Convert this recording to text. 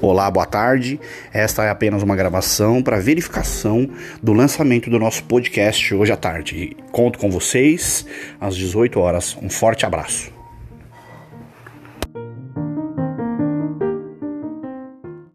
Olá, boa tarde. Esta é apenas uma gravação para verificação do lançamento do nosso podcast hoje à tarde. Conto com vocês às 18 horas. Um forte abraço.